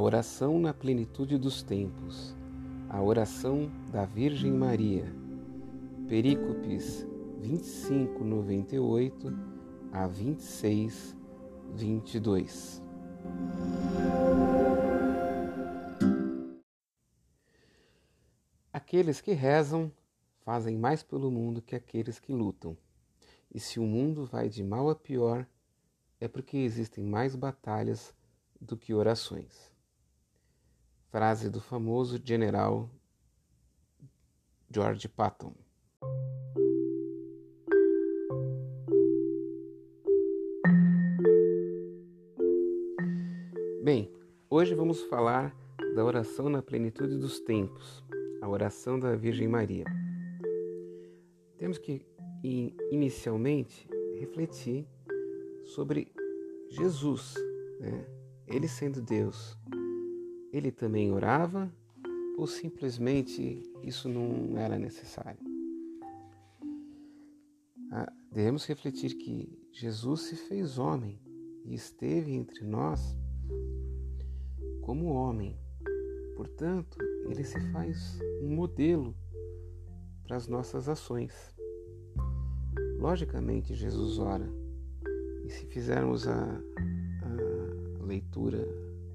oração na plenitude dos tempos, a oração da Virgem Maria. Perícopes 25, 98 a 26, 22. Aqueles que rezam fazem mais pelo mundo que aqueles que lutam. E se o mundo vai de mal a pior, é porque existem mais batalhas do que orações. Frase do famoso general George Patton. Bem, hoje vamos falar da oração na plenitude dos tempos, a oração da Virgem Maria. Temos que, inicialmente, refletir sobre Jesus, né? ele sendo Deus. Ele também orava ou simplesmente isso não era necessário? Ah, devemos refletir que Jesus se fez homem e esteve entre nós como homem. Portanto, ele se faz um modelo para as nossas ações. Logicamente, Jesus ora, e se fizermos a, a leitura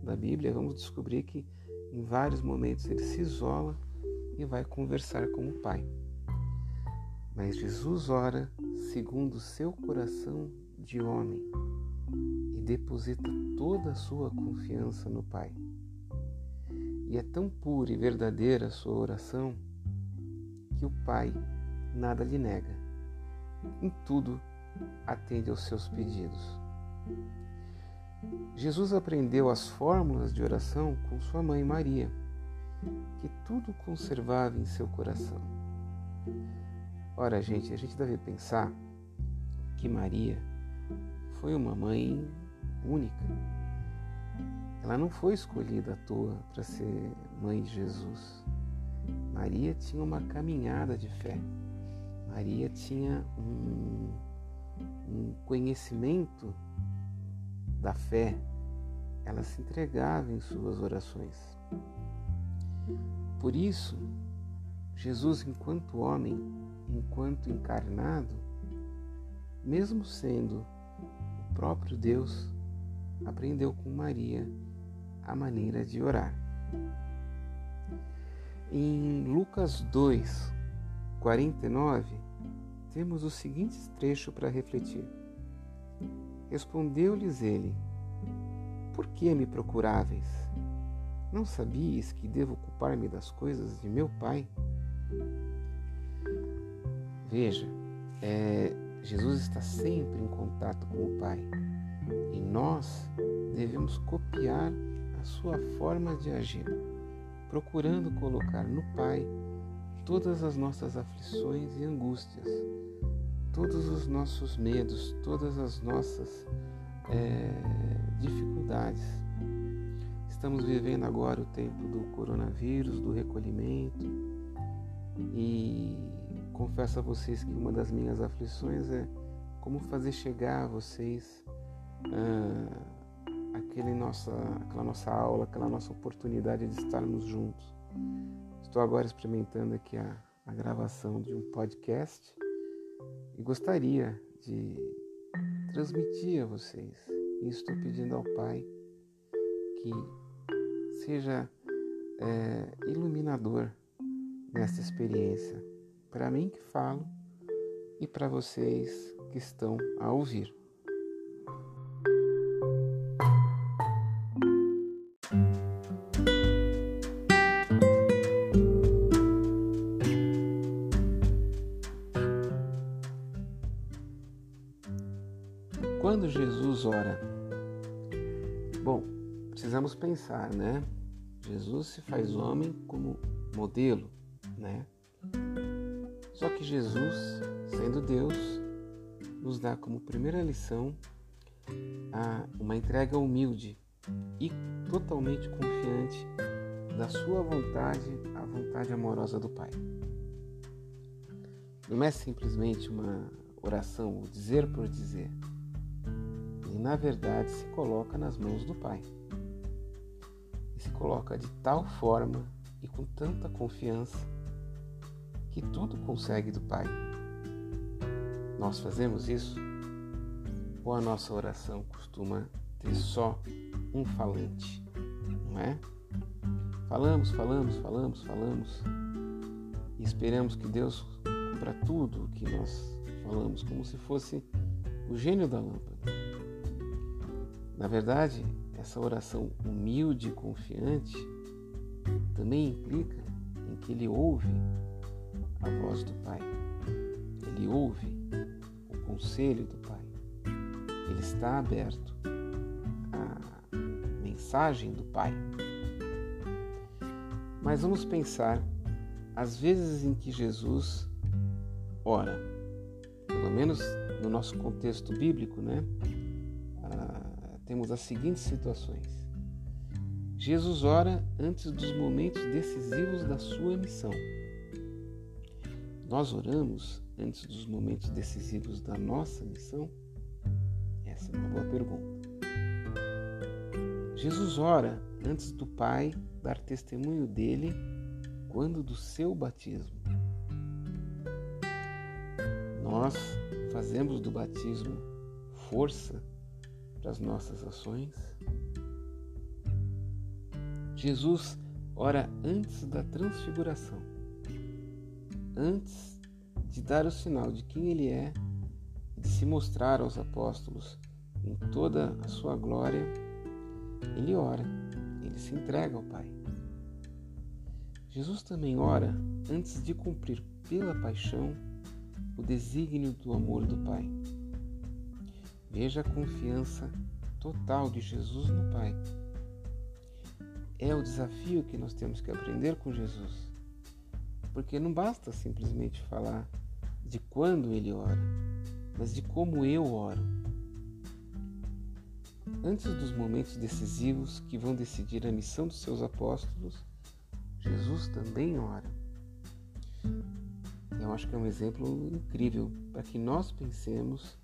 da Bíblia, vamos descobrir que em vários momentos ele se isola e vai conversar com o Pai. Mas Jesus ora segundo o seu coração de homem e deposita toda a sua confiança no Pai. E é tão pura e verdadeira a sua oração que o Pai nada lhe nega. Em tudo atende aos seus pedidos. Jesus aprendeu as fórmulas de oração com sua mãe Maria, que tudo conservava em seu coração. Ora, gente, a gente deve pensar que Maria foi uma mãe única. Ela não foi escolhida à toa para ser mãe de Jesus. Maria tinha uma caminhada de fé. Maria tinha um, um conhecimento da fé, ela se entregava em suas orações. Por isso, Jesus, enquanto homem, enquanto encarnado, mesmo sendo o próprio Deus, aprendeu com Maria a maneira de orar. Em Lucas 2, 49, temos o seguinte trecho para refletir. Respondeu-lhes ele: Por que me procuráveis? Não sabias que devo ocupar-me das coisas de meu Pai? Veja, é, Jesus está sempre em contato com o Pai e nós devemos copiar a sua forma de agir, procurando colocar no Pai todas as nossas aflições e angústias, todos os nossos medos, todas as nossas é, dificuldades. Estamos vivendo agora o tempo do coronavírus, do recolhimento, e confesso a vocês que uma das minhas aflições é como fazer chegar a vocês ah, aquele nossa, aquela nossa aula, aquela nossa oportunidade de estarmos juntos. Estou agora experimentando aqui a, a gravação de um podcast e gostaria de transmitir a vocês. E estou pedindo ao Pai que seja é, iluminador nessa experiência, para mim que falo e para vocês que estão a ouvir. Bom, precisamos pensar, né? Jesus se faz homem como modelo, né? Só que Jesus, sendo Deus, nos dá como primeira lição uma entrega humilde e totalmente confiante da sua vontade à vontade amorosa do Pai. Não é simplesmente uma oração, o dizer por dizer e, na verdade, se coloca nas mãos do Pai. E se coloca de tal forma e com tanta confiança que tudo consegue do Pai. Nós fazemos isso? Ou a nossa oração costuma ter só um falante, não é? Falamos, falamos, falamos, falamos e esperamos que Deus cumpra tudo o que nós falamos, como se fosse o gênio da lâmpada. Na verdade, essa oração humilde e confiante também implica em que ele ouve a voz do Pai. Ele ouve o conselho do Pai. Ele está aberto à mensagem do Pai. Mas vamos pensar as vezes em que Jesus ora, pelo menos no nosso contexto bíblico, né? Temos as seguintes situações. Jesus ora antes dos momentos decisivos da sua missão. Nós oramos antes dos momentos decisivos da nossa missão? Essa é uma boa pergunta. Jesus ora antes do Pai dar testemunho dele quando do seu batismo. Nós fazemos do batismo força para as nossas ações? Jesus ora antes da transfiguração, antes de dar o sinal de quem ele é de se mostrar aos apóstolos em toda a sua glória, ele ora, ele se entrega ao Pai. Jesus também ora antes de cumprir pela paixão o desígnio do amor do Pai. Veja a confiança total de Jesus no Pai. É o desafio que nós temos que aprender com Jesus. Porque não basta simplesmente falar de quando ele ora, mas de como eu oro. Antes dos momentos decisivos que vão decidir a missão dos seus apóstolos, Jesus também ora. Eu acho que é um exemplo incrível para que nós pensemos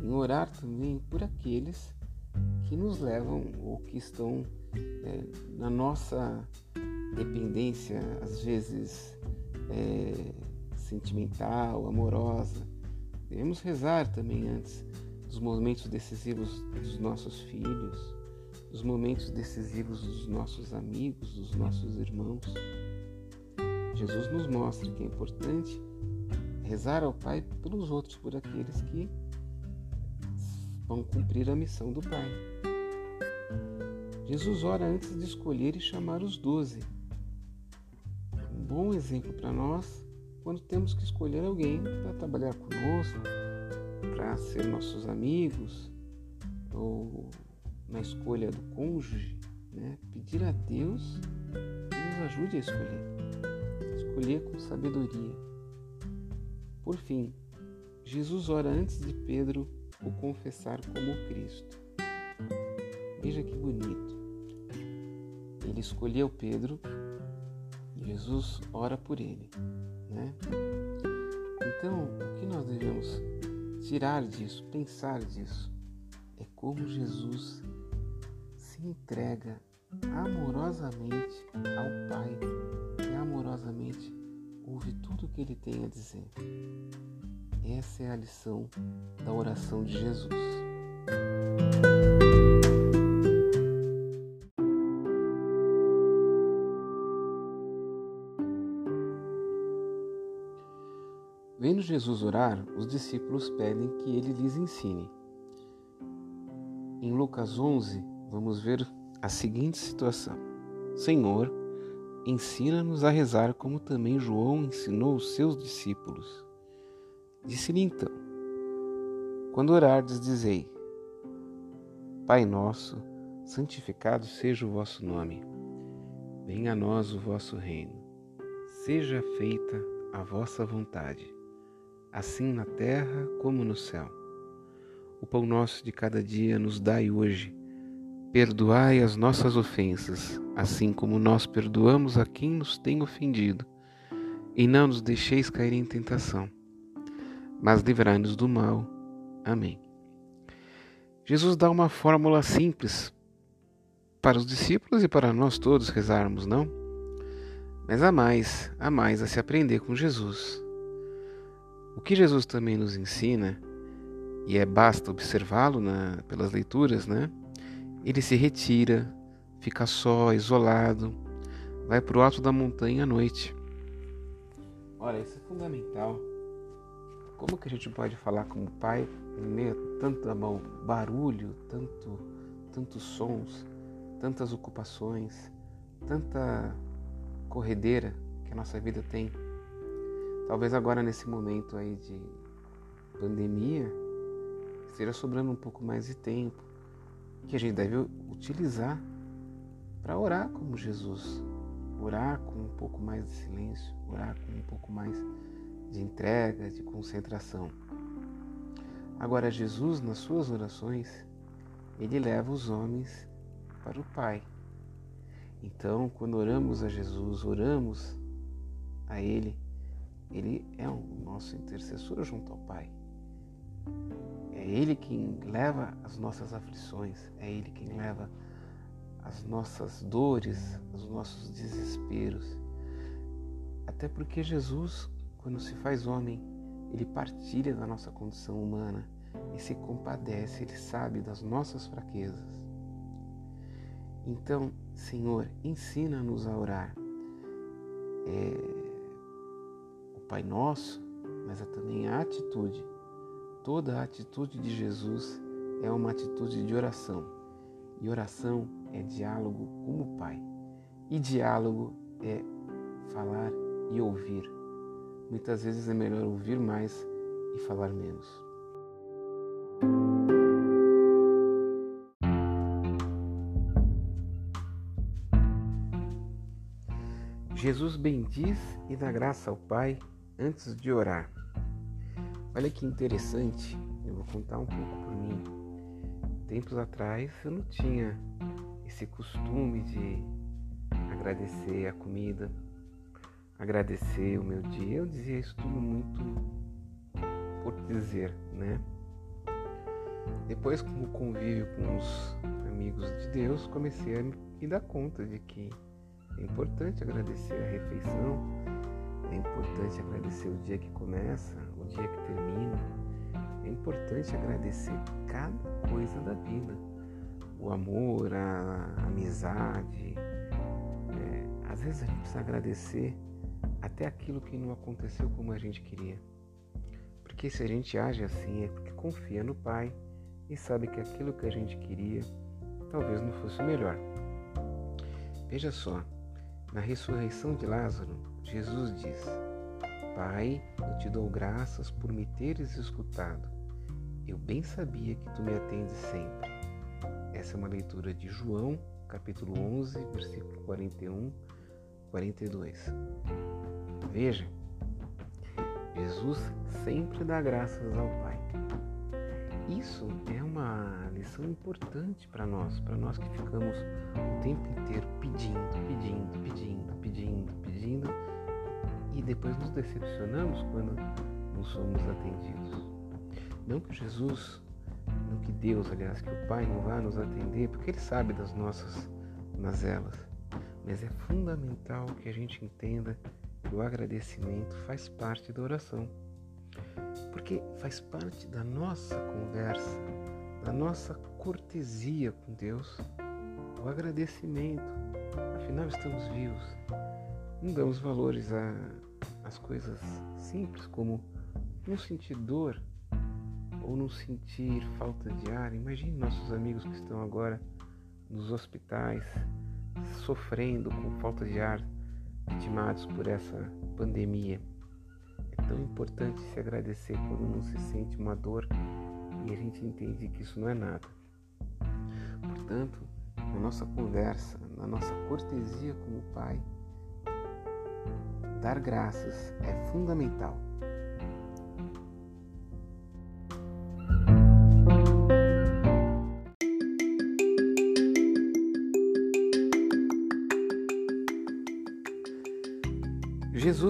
em orar também por aqueles que nos levam ou que estão é, na nossa dependência, às vezes é, sentimental, amorosa. Devemos rezar também antes dos momentos decisivos dos nossos filhos, dos momentos decisivos dos nossos amigos, dos nossos irmãos. Jesus nos mostra que é importante rezar ao Pai pelos outros, por aqueles que vão cumprir a missão do Pai. Jesus ora antes de escolher e chamar os doze. Um bom exemplo para nós quando temos que escolher alguém para trabalhar conosco, para ser nossos amigos, ou na escolha do cônjuge, né? pedir a Deus que nos ajude a escolher. Escolher com sabedoria por fim, Jesus ora antes de Pedro o confessar como Cristo. Veja que bonito. Ele escolheu Pedro e Jesus ora por ele. Né? Então, o que nós devemos tirar disso, pensar disso, é como Jesus se entrega amorosamente ao Pai e amorosamente ouve tudo o que ele tem a dizer. Essa é a lição da oração de Jesus. Vendo Jesus orar, os discípulos pedem que ele lhes ensine. Em Lucas 11, vamos ver a seguinte situação: Senhor, Ensina-nos a rezar como também João ensinou os seus discípulos. Disse-lhe então: Quando orardes, dizei: Pai nosso, santificado seja o vosso nome. Venha a nós o vosso reino. Seja feita a vossa vontade, assim na terra como no céu. O pão nosso de cada dia nos dai hoje Perdoai as nossas ofensas, assim como nós perdoamos a quem nos tem ofendido. E não nos deixeis cair em tentação, mas livrai-nos do mal. Amém. Jesus dá uma fórmula simples para os discípulos e para nós todos rezarmos, não? Mas há mais, há mais a se aprender com Jesus. O que Jesus também nos ensina, e é basta observá-lo pelas leituras, né? Ele se retira, fica só, isolado, vai para o alto da montanha à noite. Olha, isso é fundamental. Como que a gente pode falar com o pai em meio a tanto barulho, tanto, tantos sons, tantas ocupações, tanta corredeira que a nossa vida tem? Talvez agora nesse momento aí de pandemia esteja sobrando um pouco mais de tempo que a gente deve utilizar para orar como Jesus, orar com um pouco mais de silêncio, orar com um pouco mais de entrega, de concentração. Agora, Jesus, nas suas orações, ele leva os homens para o Pai. Então, quando oramos a Jesus, oramos a Ele, Ele é o nosso intercessor junto ao Pai. É Ele quem leva as nossas aflições, é Ele quem leva as nossas dores, os nossos desesperos. Até porque Jesus, quando se faz homem, ele partilha da nossa condição humana e se compadece, ele sabe das nossas fraquezas. Então, Senhor, ensina-nos a orar. É o Pai Nosso, mas é também a atitude. Toda a atitude de Jesus é uma atitude de oração. E oração é diálogo com o Pai. E diálogo é falar e ouvir. Muitas vezes é melhor ouvir mais e falar menos. Jesus bendiz e dá graça ao Pai antes de orar. Olha que interessante, eu vou contar um pouco por mim. Tempos atrás eu não tinha esse costume de agradecer a comida, agradecer o meu dia. Eu dizia isso tudo muito por dizer, né? Depois, com o convívio com os amigos de Deus, comecei a me dar conta de que é importante agradecer a refeição, é importante agradecer o dia que começa, o dia que termina, é importante agradecer cada coisa da vida. O amor, a amizade. É, às vezes a gente precisa agradecer até aquilo que não aconteceu como a gente queria. Porque se a gente age assim é porque confia no Pai e sabe que aquilo que a gente queria talvez não fosse melhor. Veja só, na ressurreição de Lázaro, Jesus diz: Pai, eu te dou graças por me teres escutado. Eu bem sabia que tu me atendes sempre. Essa é uma leitura de João, capítulo 11, versículo 41 42. Veja, Jesus sempre dá graças ao Pai. Isso é uma lição importante para nós, para nós que ficamos o tempo inteiro pedindo, pedindo, pedindo, pedindo, pedindo e depois nos decepcionamos quando não somos atendidos. Não que Jesus, não que Deus, aliás, que o Pai não vá nos atender, porque Ele sabe das nossas mazelas mas é fundamental que a gente entenda o agradecimento faz parte da oração. Porque faz parte da nossa conversa, da nossa cortesia com Deus, o agradecimento. Afinal, estamos vivos. Não damos valores às coisas simples, como não sentir dor ou não sentir falta de ar. Imagine nossos amigos que estão agora nos hospitais, sofrendo com falta de ar, vitimados por essa pandemia. É tão importante se agradecer quando não se sente uma dor e a gente entende que isso não é nada. Portanto, na nossa conversa, na nossa cortesia com o Pai, dar graças é fundamental.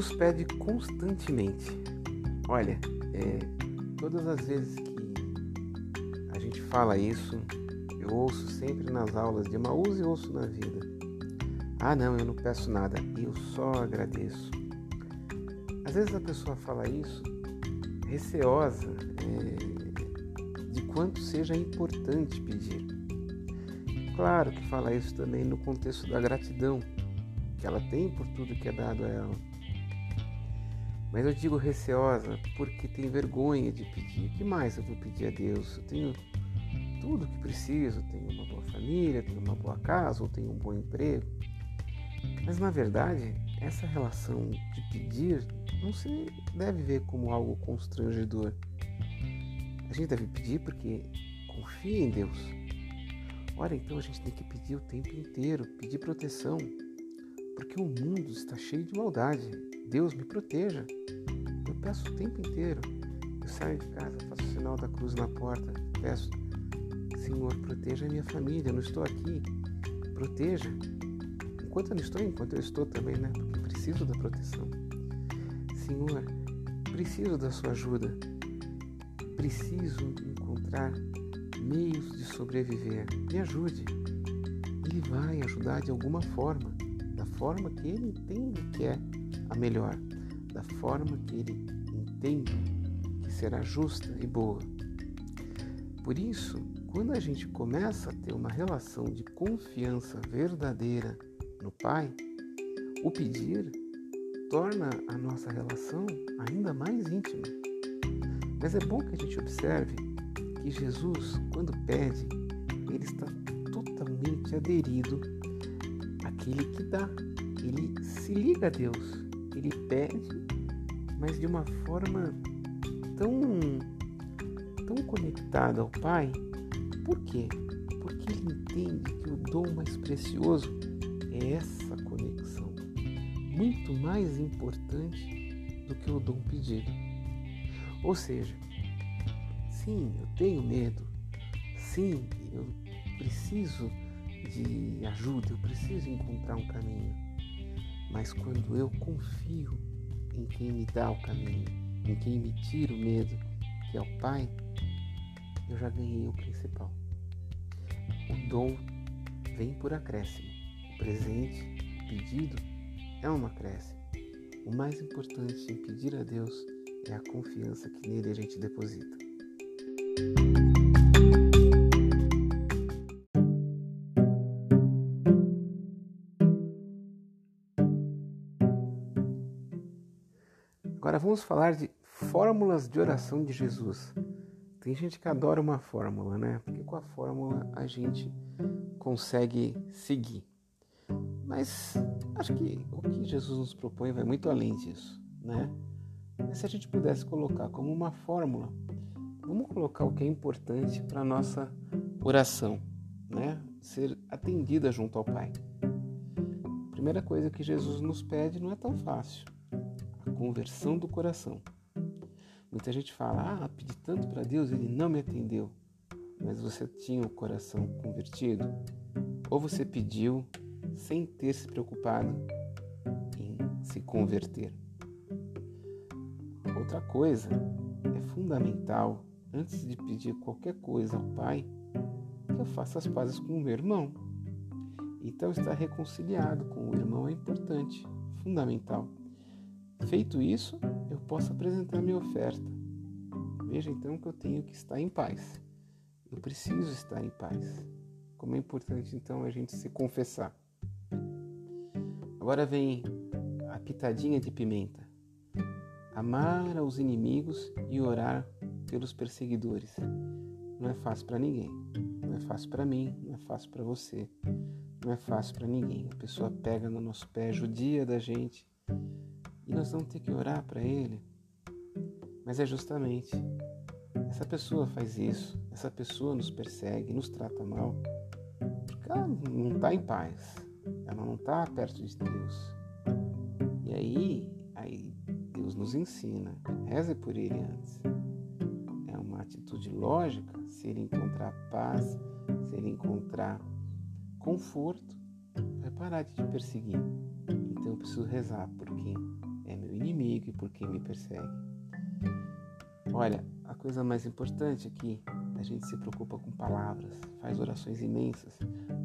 Jesus pede constantemente. Olha, é, todas as vezes que a gente fala isso, Eu ouço sempre nas aulas de Emaús e ouço na vida. Ah, não, eu não peço nada, eu só agradeço. Às vezes a pessoa fala isso receosa é, de quanto seja importante pedir. Claro que fala isso também no contexto da gratidão que ela tem por tudo que é dado a ela. Mas eu digo receosa porque tem vergonha de pedir. O que mais eu vou pedir a Deus? Eu tenho tudo que preciso, tenho uma boa família, tenho uma boa casa ou tenho um bom emprego. Mas na verdade, essa relação de pedir não se deve ver como algo constrangedor. A gente deve pedir porque confia em Deus. Ora, então a gente tem que pedir o tempo inteiro, pedir proteção, porque o mundo está cheio de maldade. Deus me proteja. Eu peço o tempo inteiro. Eu saio de casa, faço o sinal da cruz na porta, peço, Senhor, proteja a minha família, eu não estou aqui. Proteja. Enquanto eu não estou, enquanto eu estou também, né? Porque preciso da proteção. Senhor, preciso da sua ajuda. Preciso encontrar meios de sobreviver. Me ajude. Ele vai ajudar de alguma forma, da forma que ele entende que é a melhor, da forma que ele entende que será justa e boa. Por isso, quando a gente começa a ter uma relação de confiança verdadeira no Pai, o pedir torna a nossa relação ainda mais íntima. Mas é bom que a gente observe que Jesus, quando pede, ele está totalmente aderido àquele que dá. Ele se liga a Deus. Ele pede, mas de uma forma tão, tão conectada ao Pai. Por quê? Porque ele entende que o dom mais precioso é essa conexão, muito mais importante do que o dom pedido. Ou seja, sim, eu tenho medo, sim, eu preciso de ajuda, eu preciso encontrar um caminho. Mas quando eu confio em quem me dá o caminho, em quem me tira o medo, que é o Pai, eu já ganhei o principal. O dom vem por acréscimo. O presente, o pedido, é uma acréscimo. O mais importante em pedir a Deus é a confiança que nele a gente deposita. Agora vamos falar de fórmulas de oração de Jesus. Tem gente que adora uma fórmula, né? Porque com a fórmula a gente consegue seguir. Mas acho que o que Jesus nos propõe vai muito além disso, né? Se a gente pudesse colocar como uma fórmula, vamos colocar o que é importante para a nossa oração, né? Ser atendida junto ao Pai. A primeira coisa que Jesus nos pede não é tão fácil: a conversão do coração. Muita gente fala: Ah, pedi tanto para Deus, ele não me atendeu. Mas você tinha o coração convertido? Ou você pediu sem ter se preocupado em se converter? Outra coisa é fundamental antes de pedir qualquer coisa ao Pai que eu faça as pazes com o meu irmão. Então, estar reconciliado com o irmão é importante, fundamental. Feito isso, eu posso apresentar minha oferta. Veja então que eu tenho que estar em paz. Eu preciso estar em paz. Como é importante então a gente se confessar. Agora vem a pitadinha de pimenta. Amar aos inimigos e orar pelos perseguidores. Não é fácil para ninguém. Não é fácil para mim, não é fácil para você. Não é fácil para ninguém. A pessoa pega no nosso pé, judia da gente, e nós vamos ter que orar para ele. Mas é justamente essa pessoa faz isso, essa pessoa nos persegue, nos trata mal, porque ela não está em paz, ela não está perto de Deus. E aí, aí Deus nos ensina, reze por ele antes. É uma atitude lógica se ele encontrar paz, se ele encontrar conforto, vai parar de te perseguir. Então eu preciso rezar por quem inimigo e por quem me persegue. Olha, a coisa mais importante aqui da gente se preocupa com palavras, faz orações imensas,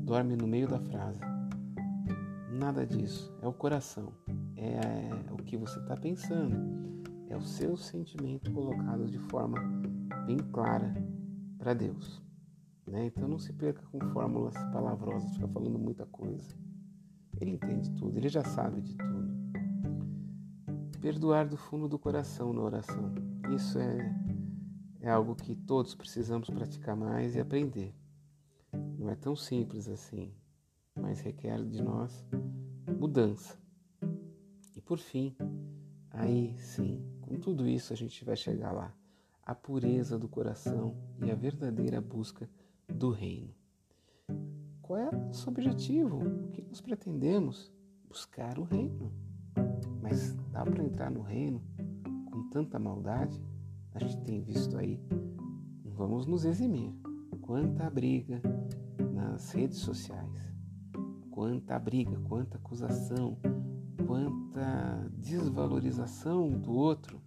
dorme no meio da frase. Nada disso. É o coração. É o que você está pensando. É o seu sentimento colocado de forma bem clara para Deus. Né? Então não se perca com fórmulas palavrosas, fica falando muita coisa. Ele entende tudo, ele já sabe de tudo. Perdoar do fundo do coração na oração. Isso é, é algo que todos precisamos praticar mais e aprender. Não é tão simples assim, mas requer de nós mudança. E por fim, aí sim, com tudo isso a gente vai chegar lá. A pureza do coração e a verdadeira busca do reino. Qual é o nosso objetivo? O que nós pretendemos? Buscar o reino. Mas dá para entrar no reino com tanta maldade? A gente tem visto aí. Vamos nos eximir. Quanta briga nas redes sociais, quanta briga, quanta acusação, quanta desvalorização do outro.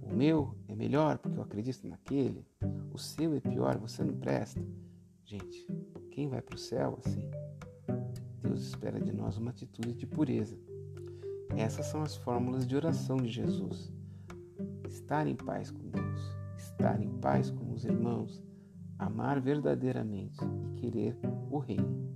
O meu é melhor porque eu acredito naquele o seu é pior, você não presta. Gente, quem vai para o céu assim? Deus espera de nós uma atitude de pureza. Essas são as fórmulas de oração de Jesus. Estar em paz com Deus, estar em paz com os irmãos, amar verdadeiramente e querer o reino.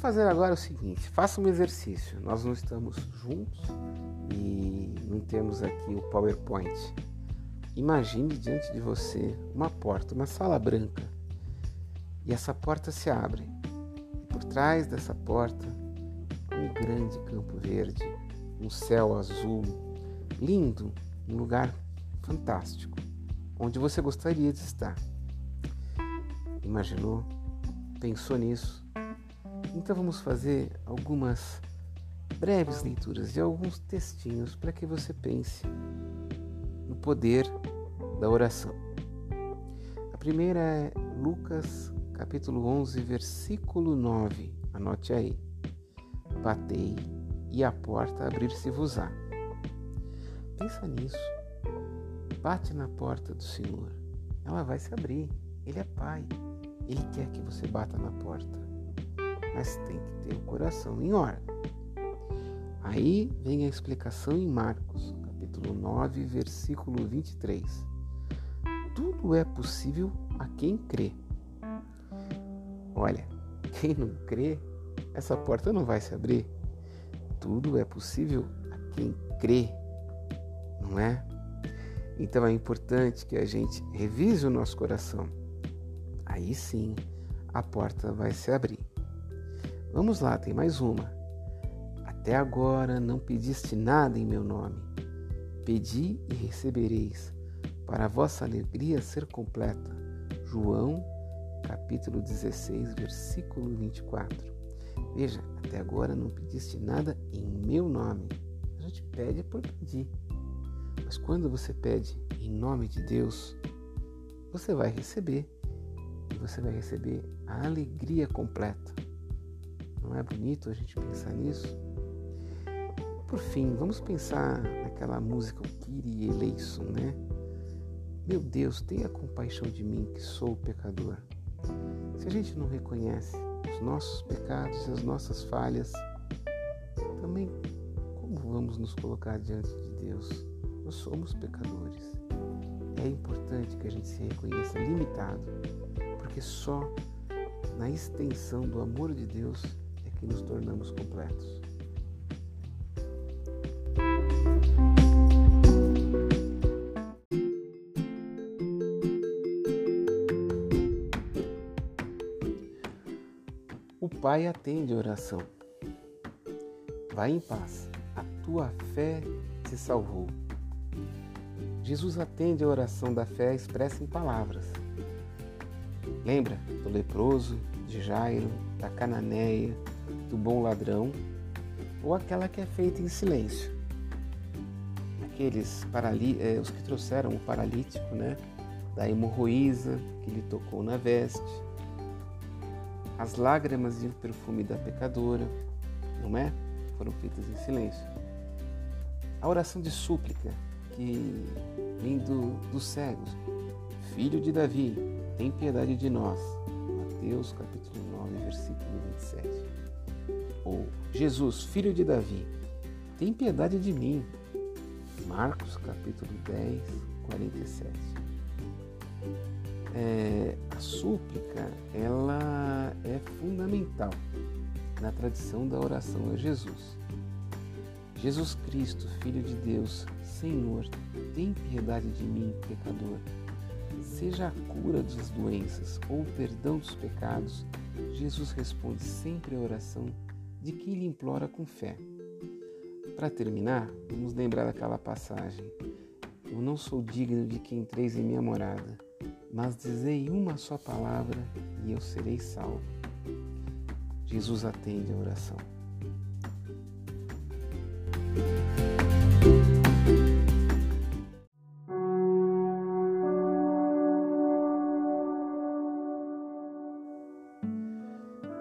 fazer agora o seguinte: faça um exercício. Nós não estamos juntos e não temos aqui o PowerPoint. Imagine diante de você uma porta, uma sala branca, e essa porta se abre. E por trás dessa porta, um grande campo verde, um céu azul, lindo, um lugar fantástico, onde você gostaria de estar. Imaginou? Pensou nisso? Então vamos fazer algumas breves leituras de alguns textinhos para que você pense no poder da oração. A primeira é Lucas capítulo 11, versículo 9. Anote aí. Batei e a porta abrir-se-vos-á. Pensa nisso. Bate na porta do Senhor. Ela vai se abrir. Ele é Pai. Ele quer que você bata na porta mas tem que ter o coração em ordem. Aí vem a explicação em Marcos, capítulo 9, versículo 23. Tudo é possível a quem crê. Olha, quem não crê, essa porta não vai se abrir. Tudo é possível a quem crê, não é? Então é importante que a gente revise o nosso coração. Aí sim a porta vai se abrir. Vamos lá, tem mais uma. Até agora não pediste nada em meu nome. Pedi e recebereis, para a vossa alegria ser completa. João, capítulo 16, versículo 24. Veja, até agora não pediste nada em meu nome. A gente pede por pedir. Mas quando você pede em nome de Deus, você vai receber. E você vai receber a alegria completa. Não é bonito a gente pensar nisso? Por fim, vamos pensar naquela música, Kyrie eleison, né? Meu Deus, tenha compaixão de mim que sou pecador. Se a gente não reconhece os nossos pecados e as nossas falhas, também como vamos nos colocar diante de Deus? Nós somos pecadores. É importante que a gente se reconheça limitado, porque só na extensão do amor de Deus que nos tornamos completos. Pai atende a oração. Vai em paz, a tua fé te salvou. Jesus atende a oração da fé expressa em palavras. Lembra do leproso, de Jairo, da cananeia, do bom ladrão ou aquela que é feita em silêncio. Aqueles eh, os que trouxeram o paralítico, né, da hemorroísa que lhe tocou na veste. As lágrimas e o perfume da pecadora, não é? Foram feitas em silêncio. A oração de súplica que vem do, dos cegos. Filho de Davi, tem piedade de nós. Mateus capítulo 9, versículo 27. Ou Jesus, filho de Davi, tem piedade de mim. Marcos capítulo 10, 47. É, a súplica ela é fundamental na tradição da oração a Jesus. Jesus Cristo, Filho de Deus, Senhor, tem piedade de mim, pecador. Seja a cura das doenças ou o perdão dos pecados, Jesus responde sempre à oração de quem lhe implora com fé. Para terminar, vamos lembrar daquela passagem. Eu não sou digno de que entreis em minha morada, mas dizei uma só palavra e eu serei salvo. Jesus atende a oração.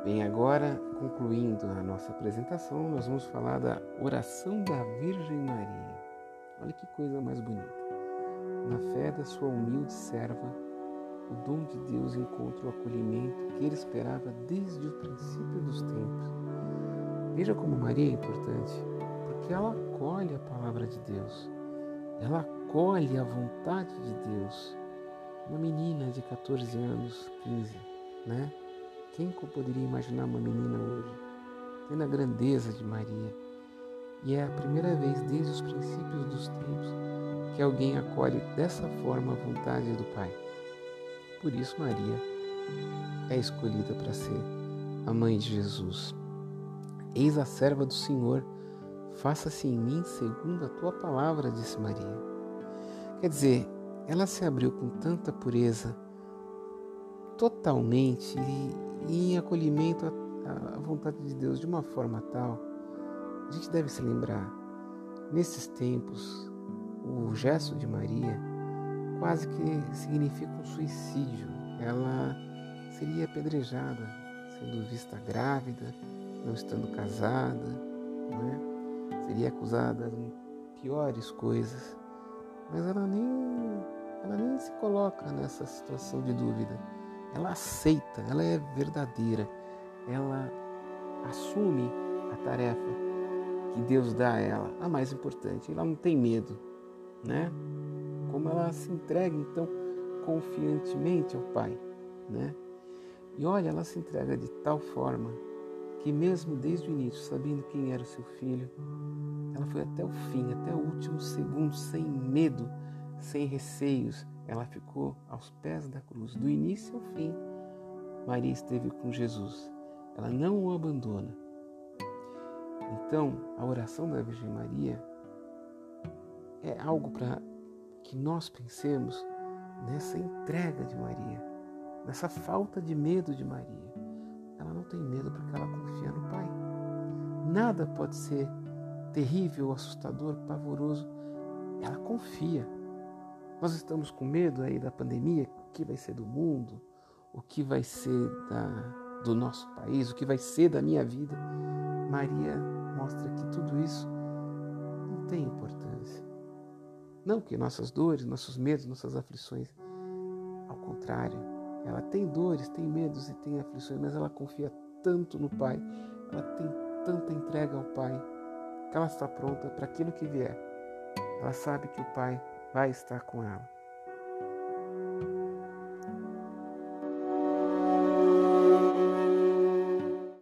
Bem, agora concluindo a nossa apresentação, nós vamos falar da oração da Virgem Maria. Olha que coisa mais bonita. Na fé da sua humilde serva, o dom de Deus encontra o acolhimento que ele esperava desde o princípio dos tempos. Veja como Maria é importante, porque ela acolhe a palavra de Deus, ela acolhe a vontade de Deus. Uma menina de 14 anos, 15, né? Quem poderia imaginar uma menina hoje? Tendo a grandeza de Maria. E é a primeira vez desde os princípios dos tempos que alguém acolhe dessa forma a vontade do Pai. Por isso, Maria é escolhida para ser a mãe de Jesus. Eis a serva do Senhor, faça-se em mim segundo a tua palavra, disse Maria. Quer dizer, ela se abriu com tanta pureza, totalmente e em acolhimento à, vontade de Deus de uma forma tal, a gente deve se lembrar, nesses tempos, o gesto de Maria quase que significa um suicídio. Ela seria apedrejada, sendo vista grávida, não estando casada, não é? seria acusada de piores coisas. Mas ela nem, ela nem se coloca nessa situação de dúvida ela aceita, ela é verdadeira, ela assume a tarefa que Deus dá a ela, a mais importante, ela não tem medo, né? Como ela se entrega então confiantemente ao Pai, né? E olha, ela se entrega de tal forma que mesmo desde o início, sabendo quem era o seu filho, ela foi até o fim, até o último segundo, sem medo, sem receios, ela ficou aos pés da cruz, do início ao fim. Maria esteve com Jesus. Ela não o abandona. Então, a oração da Virgem Maria é algo para que nós pensemos nessa entrega de Maria, nessa falta de medo de Maria. Ela não tem medo porque ela confia no Pai. Nada pode ser terrível, assustador, pavoroso. Ela confia. Nós estamos com medo aí da pandemia, o que vai ser do mundo, o que vai ser da, do nosso país, o que vai ser da minha vida. Maria mostra que tudo isso não tem importância. Não que nossas dores, nossos medos, nossas aflições, ao contrário, ela tem dores, tem medos e tem aflições, mas ela confia tanto no Pai, ela tem tanta entrega ao Pai, que ela está pronta para aquilo que vier. Ela sabe que o Pai vai estar com ela.